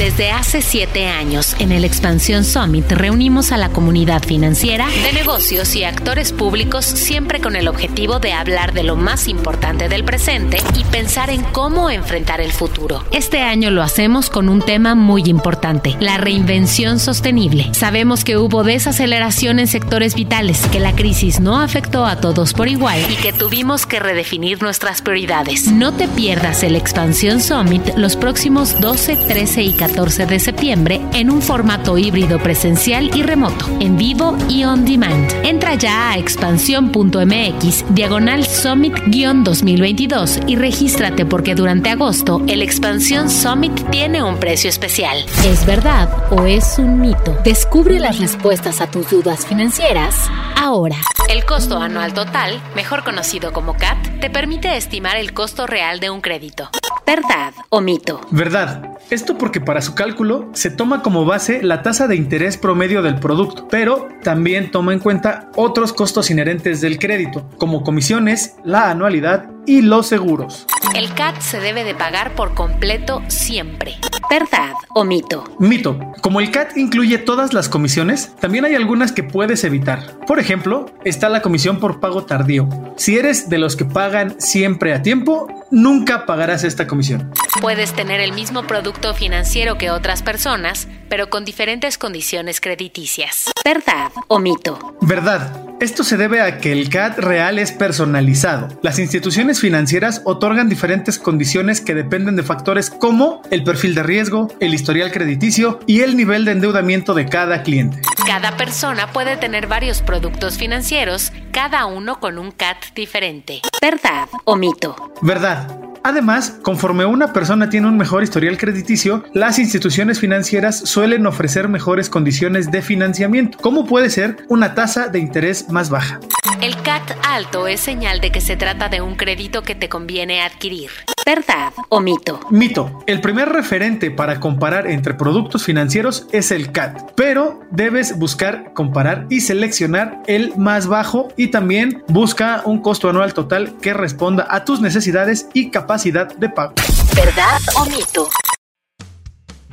Desde hace siete años, en el Expansión Summit reunimos a la comunidad financiera, de negocios y actores públicos siempre con el objetivo de hablar de lo más importante del presente y pensar en cómo enfrentar el futuro. Este año lo hacemos con un tema muy importante, la reinvención sostenible. Sabemos que hubo desaceleración en sectores vitales, que la crisis no afectó a todos por igual y que tuvimos que redefinir nuestras prioridades. No te pierdas el Expansión Summit los próximos 12, 13 y 14 de septiembre en un formato híbrido presencial y remoto, en vivo y on demand. Entra ya a expansión.mx diagonal Summit-2022 y regístrate porque durante agosto el Expansión Summit tiene un precio especial. ¿Es verdad o es un mito? Descubre las respuestas a tus dudas financieras ahora. El costo anual total, mejor conocido como CAT, te permite estimar el costo real de un crédito. ¿Verdad o mito? Verdad. Esto porque para su cálculo se toma como base la tasa de interés promedio del producto, pero también toma en cuenta otros costos inherentes del crédito, como comisiones, la anualidad y los seguros. El CAT se debe de pagar por completo siempre. ¿Verdad o mito? Mito. Como el CAT incluye todas las comisiones, también hay algunas que puedes evitar. Por ejemplo, está la comisión por pago tardío. Si eres de los que pagan siempre a tiempo, nunca pagarás esta comisión. Puedes tener el mismo producto financiero que otras personas, pero con diferentes condiciones crediticias. ¿Verdad o mito? Verdad. Esto se debe a que el CAT real es personalizado. Las instituciones financieras otorgan diferentes condiciones que dependen de factores como el perfil de riesgo, el historial crediticio y el nivel de endeudamiento de cada cliente. Cada persona puede tener varios productos financieros, cada uno con un CAT diferente. ¿Verdad o mito? Verdad. Además, conforme una persona tiene un mejor historial crediticio, las instituciones financieras suelen ofrecer mejores condiciones de financiamiento, como puede ser una tasa de interés más baja. El CAT alto es señal de que se trata de un crédito que te conviene adquirir. ¿Verdad o mito? Mito. El primer referente para comparar entre productos financieros es el CAT, pero debes buscar comparar y seleccionar el más bajo y también busca un costo anual total que responda a tus necesidades y capacidad de pago. ¿Verdad o mito?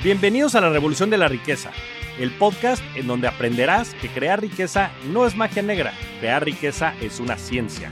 Bienvenidos a la Revolución de la Riqueza, el podcast en donde aprenderás que crear riqueza no es magia negra, crear riqueza es una ciencia.